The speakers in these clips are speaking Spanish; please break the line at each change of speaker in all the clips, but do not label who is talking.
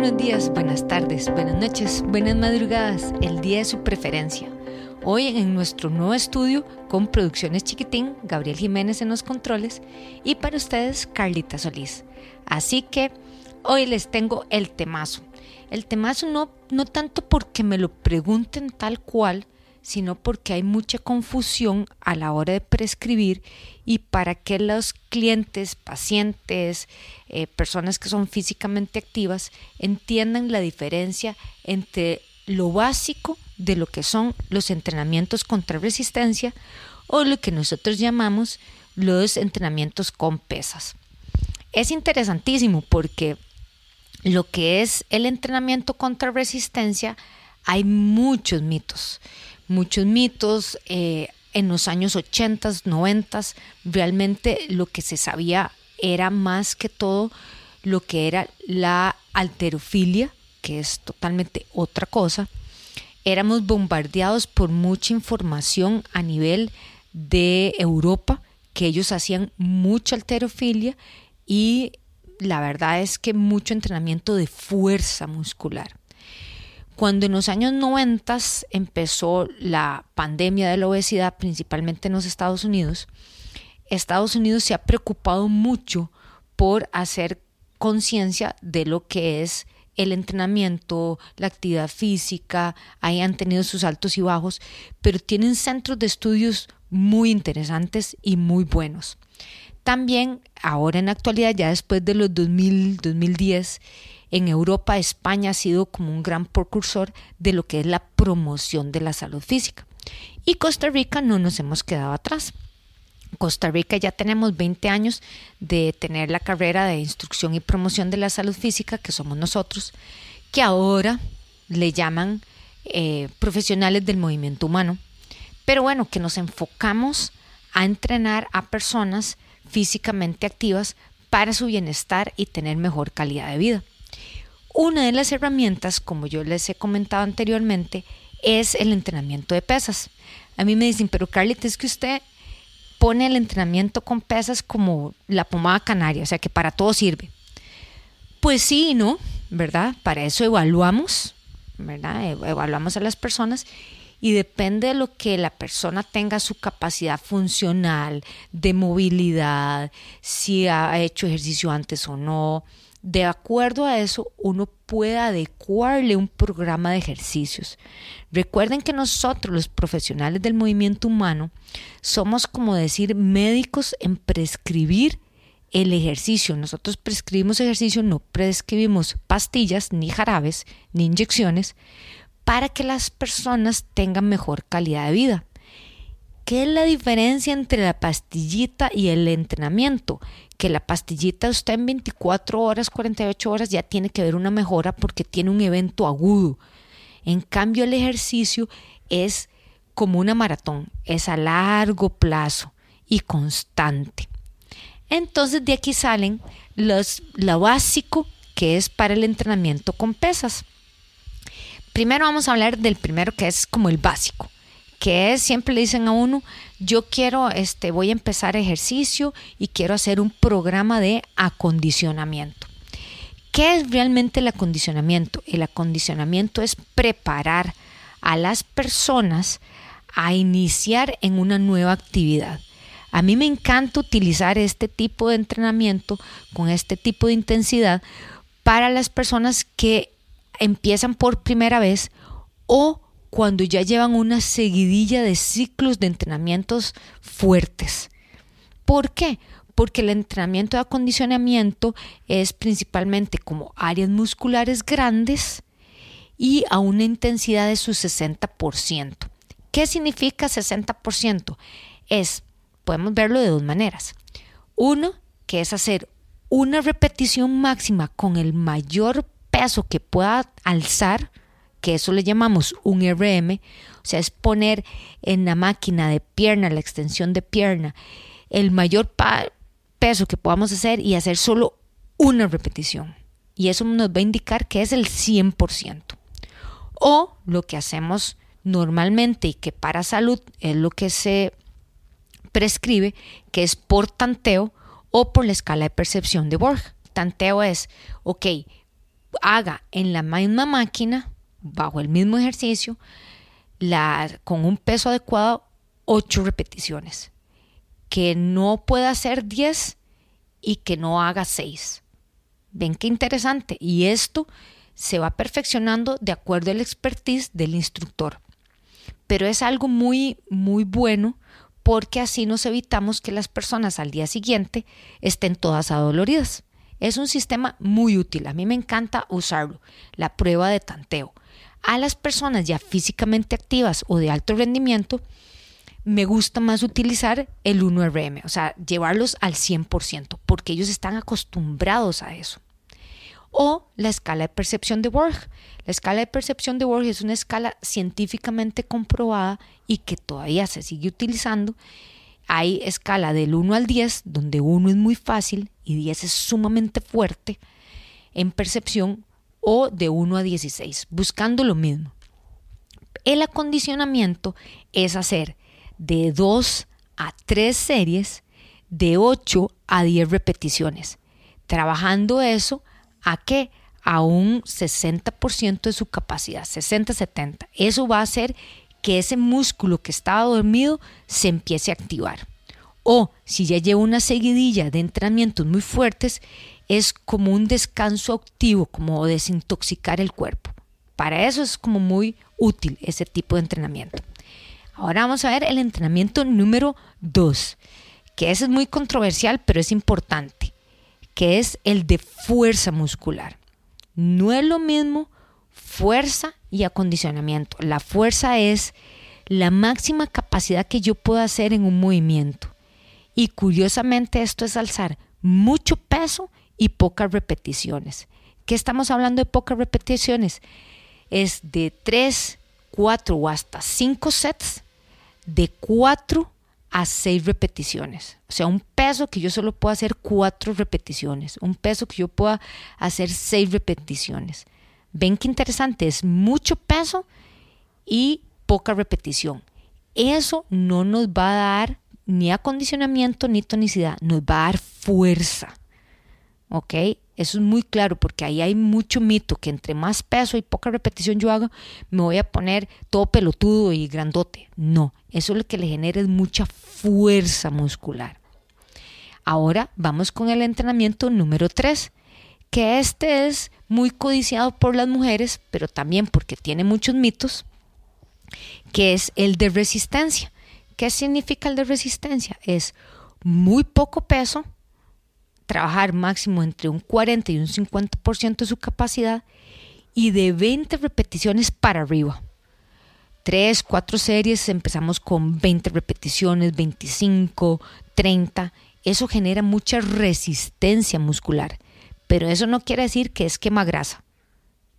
buenos días, buenas tardes, buenas noches, buenas madrugadas, el día de su preferencia. Hoy en nuestro nuevo estudio con Producciones Chiquitín, Gabriel Jiménez en los controles y para ustedes Carlita Solís. Así que hoy les tengo el temazo. El temazo no, no tanto porque me lo pregunten tal cual, sino porque hay mucha confusión a la hora de prescribir y para que los clientes, pacientes, eh, personas que son físicamente activas entiendan la diferencia entre lo básico de lo que son los entrenamientos contra resistencia o lo que nosotros llamamos los entrenamientos con pesas. Es interesantísimo porque lo que es el entrenamiento contra resistencia hay muchos mitos muchos mitos. Eh, en los años 80, 90, realmente lo que se sabía era más que todo lo que era la alterofilia, que es totalmente otra cosa. Éramos bombardeados por mucha información a nivel de Europa, que ellos hacían mucha alterofilia y la verdad es que mucho entrenamiento de fuerza muscular. Cuando en los años 90 empezó la pandemia de la obesidad, principalmente en los Estados Unidos, Estados Unidos se ha preocupado mucho por hacer conciencia de lo que es el entrenamiento, la actividad física, ahí han tenido sus altos y bajos, pero tienen centros de estudios muy interesantes y muy buenos. También ahora en la actualidad, ya después de los 2000, 2010, en Europa, España ha sido como un gran precursor de lo que es la promoción de la salud física. Y Costa Rica no nos hemos quedado atrás. Costa Rica ya tenemos 20 años de tener la carrera de instrucción y promoción de la salud física, que somos nosotros, que ahora le llaman eh, profesionales del movimiento humano. Pero bueno, que nos enfocamos a entrenar a personas físicamente activas para su bienestar y tener mejor calidad de vida. Una de las herramientas, como yo les he comentado anteriormente, es el entrenamiento de pesas. A mí me dicen, pero Carlita, es que usted pone el entrenamiento con pesas como la pomada canaria, o sea que para todo sirve. Pues sí y no, ¿verdad? Para eso evaluamos, ¿verdad? Evaluamos a las personas y depende de lo que la persona tenga su capacidad funcional, de movilidad, si ha hecho ejercicio antes o no, de acuerdo a eso, uno puede adecuarle un programa de ejercicios. Recuerden que nosotros, los profesionales del movimiento humano, somos como decir médicos en prescribir el ejercicio. Nosotros prescribimos ejercicio, no prescribimos pastillas, ni jarabes, ni inyecciones, para que las personas tengan mejor calidad de vida. ¿Qué es la diferencia entre la pastillita y el entrenamiento? Que la pastillita usted en 24 horas, 48 horas ya tiene que ver una mejora porque tiene un evento agudo. En cambio el ejercicio es como una maratón, es a largo plazo y constante. Entonces de aquí salen los, lo básico que es para el entrenamiento con pesas. Primero vamos a hablar del primero que es como el básico que es, siempre le dicen a uno, yo quiero, este, voy a empezar ejercicio y quiero hacer un programa de acondicionamiento. ¿Qué es realmente el acondicionamiento? El acondicionamiento es preparar a las personas a iniciar en una nueva actividad. A mí me encanta utilizar este tipo de entrenamiento con este tipo de intensidad para las personas que empiezan por primera vez o cuando ya llevan una seguidilla de ciclos de entrenamientos fuertes. ¿Por qué? Porque el entrenamiento de acondicionamiento es principalmente como áreas musculares grandes y a una intensidad de su 60%. ¿Qué significa 60%? Es, podemos verlo de dos maneras. Uno, que es hacer una repetición máxima con el mayor peso que pueda alzar, que eso le llamamos un RM, o sea, es poner en la máquina de pierna, la extensión de pierna, el mayor peso que podamos hacer y hacer solo una repetición. Y eso nos va a indicar que es el 100%. O lo que hacemos normalmente y que para salud es lo que se prescribe, que es por tanteo o por la escala de percepción de Borg. Tanteo es, ok, haga en la misma máquina, bajo el mismo ejercicio, con un peso adecuado, 8 repeticiones. Que no pueda hacer 10 y que no haga 6. Ven qué interesante. Y esto se va perfeccionando de acuerdo al expertise del instructor. Pero es algo muy, muy bueno porque así nos evitamos que las personas al día siguiente estén todas adoloridas. Es un sistema muy útil, a mí me encanta usarlo, la prueba de tanteo. A las personas ya físicamente activas o de alto rendimiento, me gusta más utilizar el 1RM, o sea, llevarlos al 100%, porque ellos están acostumbrados a eso. O la escala de percepción de Borg. La escala de percepción de Borg es una escala científicamente comprobada y que todavía se sigue utilizando. Hay escala del 1 al 10, donde 1 es muy fácil y 10 es sumamente fuerte en percepción, o de 1 a 16, buscando lo mismo. El acondicionamiento es hacer de 2 a 3 series de 8 a 10 repeticiones, trabajando eso a qué? A un 60% de su capacidad, 60-70. Eso va a hacer que ese músculo que estaba dormido se empiece a activar. O si ya lleva una seguidilla de entrenamientos muy fuertes, es como un descanso activo, como desintoxicar el cuerpo. Para eso es como muy útil ese tipo de entrenamiento. Ahora vamos a ver el entrenamiento número 2, que ese es muy controversial, pero es importante, que es el de fuerza muscular. No es lo mismo fuerza y acondicionamiento. La fuerza es la máxima capacidad que yo puedo hacer en un movimiento. Y curiosamente esto es alzar mucho peso y pocas repeticiones. ¿Qué estamos hablando de pocas repeticiones? Es de 3, 4 o hasta 5 sets de 4 a 6 repeticiones. O sea, un peso que yo solo puedo hacer 4 repeticiones, un peso que yo pueda hacer 6 repeticiones. Ven qué interesante, es mucho peso y poca repetición. Eso no nos va a dar ni acondicionamiento ni tonicidad, nos va a dar fuerza. ¿Ok? Eso es muy claro porque ahí hay mucho mito que entre más peso y poca repetición yo haga, me voy a poner todo pelotudo y grandote. No, eso lo que le genera es mucha fuerza muscular. Ahora vamos con el entrenamiento número 3, que este es muy codiciado por las mujeres, pero también porque tiene muchos mitos, que es el de resistencia. ¿Qué significa el de resistencia? Es muy poco peso, trabajar máximo entre un 40 y un 50% de su capacidad y de 20 repeticiones para arriba. Tres, cuatro series, empezamos con 20 repeticiones, 25, 30. Eso genera mucha resistencia muscular. Pero eso no quiere decir que es quema grasa,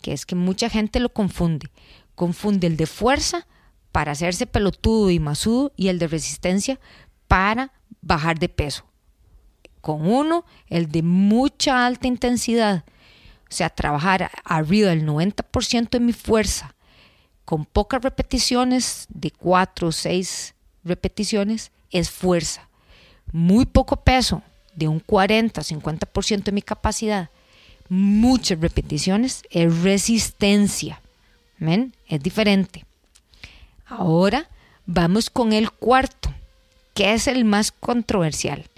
que es que mucha gente lo confunde. Confunde el de fuerza para hacerse pelotudo y masudo y el de resistencia para bajar de peso con uno, el de mucha alta intensidad, o sea, trabajar arriba del 90% de mi fuerza, con pocas repeticiones, de 4 o 6 repeticiones, es fuerza. Muy poco peso, de un 40 50% de mi capacidad, muchas repeticiones, es resistencia. ¿Ven? Es diferente. Ahora vamos con el cuarto, que es el más controversial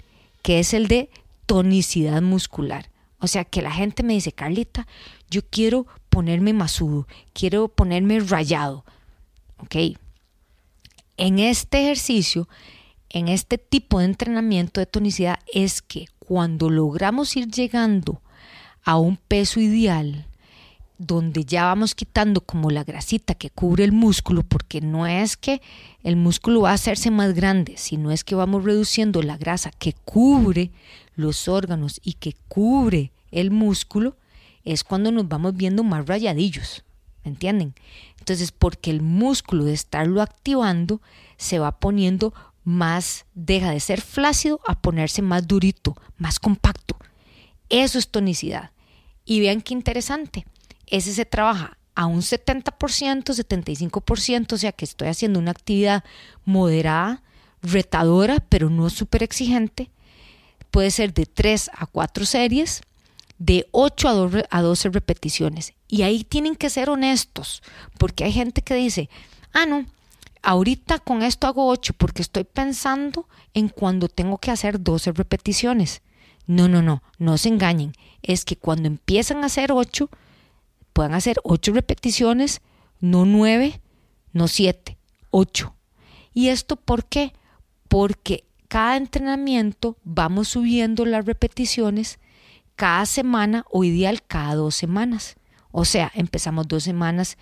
que es el de tonicidad muscular. O sea, que la gente me dice, Carlita, yo quiero ponerme masudo, quiero ponerme rayado. Ok. En este ejercicio, en este tipo de entrenamiento de tonicidad, es que cuando logramos ir llegando a un peso ideal, donde ya vamos quitando como la grasita que cubre el músculo, porque no es que el músculo va a hacerse más grande, sino es que vamos reduciendo la grasa que cubre los órganos y que cubre el músculo, es cuando nos vamos viendo más rayadillos, ¿me entienden? Entonces, porque el músculo de estarlo activando se va poniendo más, deja de ser flácido a ponerse más durito, más compacto. Eso es tonicidad. Y vean qué interesante ese se trabaja a un 70%, 75%, o sea que estoy haciendo una actividad moderada, retadora, pero no súper exigente. Puede ser de 3 a 4 series de 8 a 12 repeticiones. Y ahí tienen que ser honestos, porque hay gente que dice, ah, no, ahorita con esto hago 8 porque estoy pensando en cuando tengo que hacer 12 repeticiones. No, no, no, no se engañen. Es que cuando empiezan a hacer 8, puedan hacer 8 repeticiones, no 9, no 7, 8. ¿Y esto por qué? Porque cada entrenamiento vamos subiendo las repeticiones cada semana o ideal cada dos semanas. O sea, empezamos dos semanas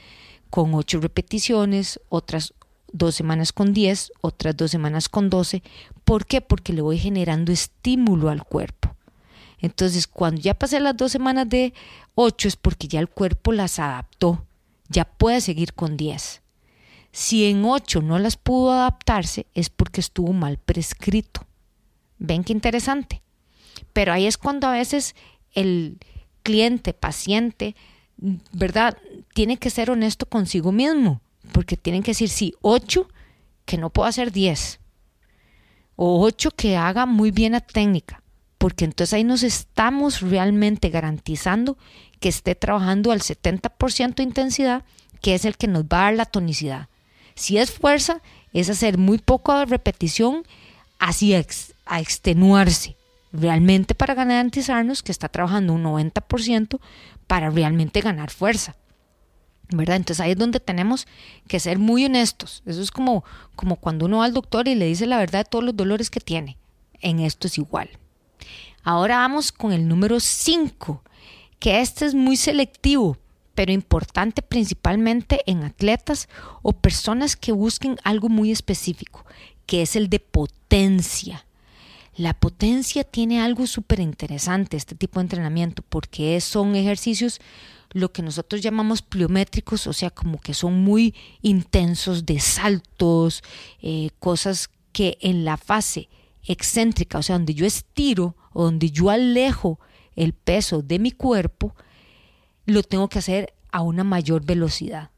con ocho repeticiones, otras dos semanas con diez, otras dos semanas con doce. ¿Por qué? Porque le voy generando estímulo al cuerpo. Entonces, cuando ya pasé las dos semanas de ocho es porque ya el cuerpo las adaptó, ya puede seguir con diez. Si en ocho no las pudo adaptarse es porque estuvo mal prescrito. ¿Ven qué interesante? Pero ahí es cuando a veces el cliente, paciente, ¿verdad? Tiene que ser honesto consigo mismo, porque tienen que decir, sí, ocho, que no puedo hacer diez. O ocho, que haga muy bien la técnica, porque entonces ahí nos estamos realmente garantizando que esté trabajando al 70% de intensidad, que es el que nos va a dar la tonicidad. Si es fuerza, es hacer muy poco repetición así a extenuarse, realmente para garantizarnos que está trabajando un 90% para realmente ganar fuerza. ¿Verdad? Entonces ahí es donde tenemos que ser muy honestos. Eso es como, como cuando uno va al doctor y le dice la verdad de todos los dolores que tiene. En esto es igual. Ahora vamos con el número 5, que este es muy selectivo pero importante principalmente en atletas o personas que busquen algo muy específico, que es el de potencia. La potencia tiene algo súper interesante, este tipo de entrenamiento, porque son ejercicios lo que nosotros llamamos pliométricos, o sea, como que son muy intensos de saltos, eh, cosas que en la fase excéntrica, o sea, donde yo estiro o donde yo alejo el peso de mi cuerpo, lo tengo que hacer a una mayor velocidad.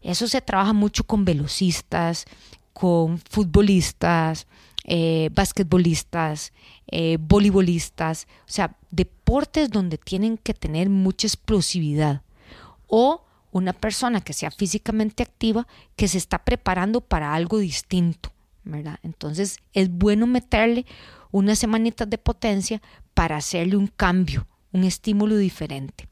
Eso se trabaja mucho con velocistas, con futbolistas, eh, basquetbolistas, eh, voleibolistas, o sea, deportes donde tienen que tener mucha explosividad. O una persona que sea físicamente activa que se está preparando para algo distinto, ¿verdad? Entonces es bueno meterle unas semanitas de potencia para hacerle un cambio, un estímulo diferente.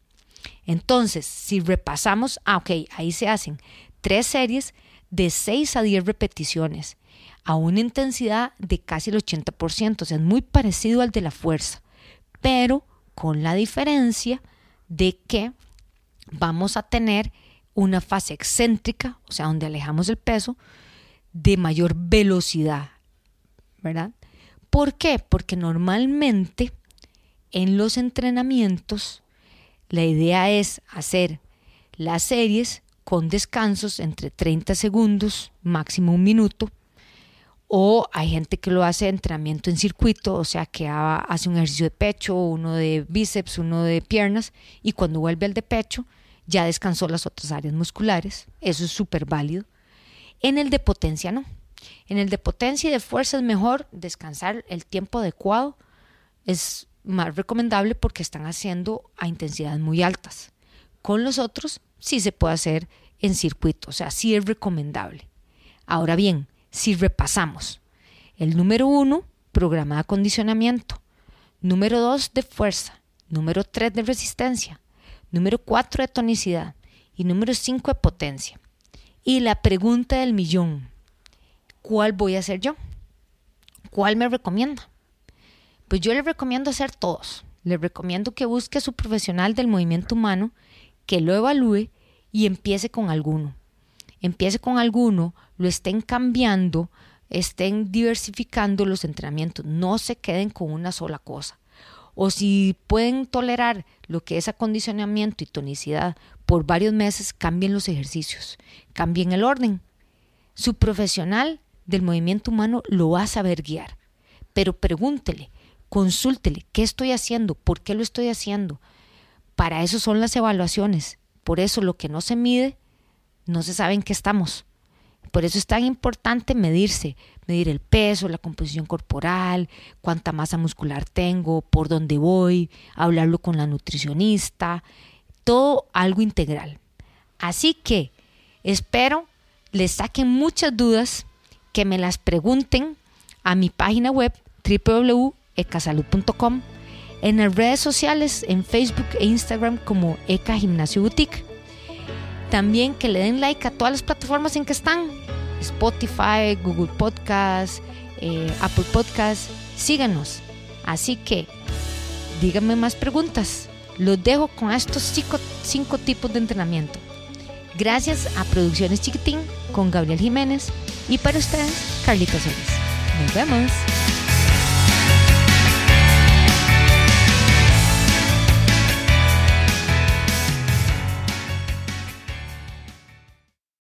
Entonces, si repasamos, ah, ok, ahí se hacen tres series de 6 a 10 repeticiones a una intensidad de casi el 80%, o sea, es muy parecido al de la fuerza, pero con la diferencia de que vamos a tener una fase excéntrica, o sea, donde alejamos el peso, de mayor velocidad, ¿verdad? ¿Por qué? Porque normalmente en los entrenamientos la idea es hacer las series con descansos entre 30 segundos, máximo un minuto, o hay gente que lo hace entrenamiento en circuito, o sea que hace un ejercicio de pecho, uno de bíceps, uno de piernas, y cuando vuelve al de pecho ya descansó las otras áreas musculares, eso es súper válido. En el de potencia no. En el de potencia y de fuerza es mejor descansar el tiempo adecuado, es más recomendable porque están haciendo a intensidades muy altas. Con los otros sí se puede hacer en circuito, o sea, sí es recomendable. Ahora bien, si repasamos, el número uno, programa de acondicionamiento, número dos, de fuerza, número tres, de resistencia, número cuatro, de tonicidad y número cinco, de potencia. Y la pregunta del millón, ¿cuál voy a hacer yo? ¿Cuál me recomienda? Pues yo le recomiendo hacer todos. Le recomiendo que busque a su profesional del movimiento humano, que lo evalúe y empiece con alguno. Empiece con alguno, lo estén cambiando, estén diversificando los entrenamientos, no se queden con una sola cosa. O si pueden tolerar lo que es acondicionamiento y tonicidad por varios meses, cambien los ejercicios, cambien el orden. Su profesional del movimiento humano lo va a saber guiar, pero pregúntele, consúltele qué estoy haciendo, por qué lo estoy haciendo. Para eso son las evaluaciones. Por eso lo que no se mide, no se sabe en qué estamos. Por eso es tan importante medirse, medir el peso, la composición corporal, cuánta masa muscular tengo, por dónde voy, hablarlo con la nutricionista, todo algo integral. Así que espero les saquen muchas dudas, que me las pregunten a mi página web www.ecasalud.com, en las redes sociales, en Facebook e Instagram como Eca Gimnasio Boutique. También que le den like a todas las plataformas en que están, Spotify, Google Podcast, eh, Apple Podcast, síganos. Así que díganme más preguntas. Los dejo con estos cinco, cinco tipos de entrenamiento. Gracias a Producciones Chiquitín con Gabriel Jiménez y para ustedes, Carlitos Solís. Nos vemos.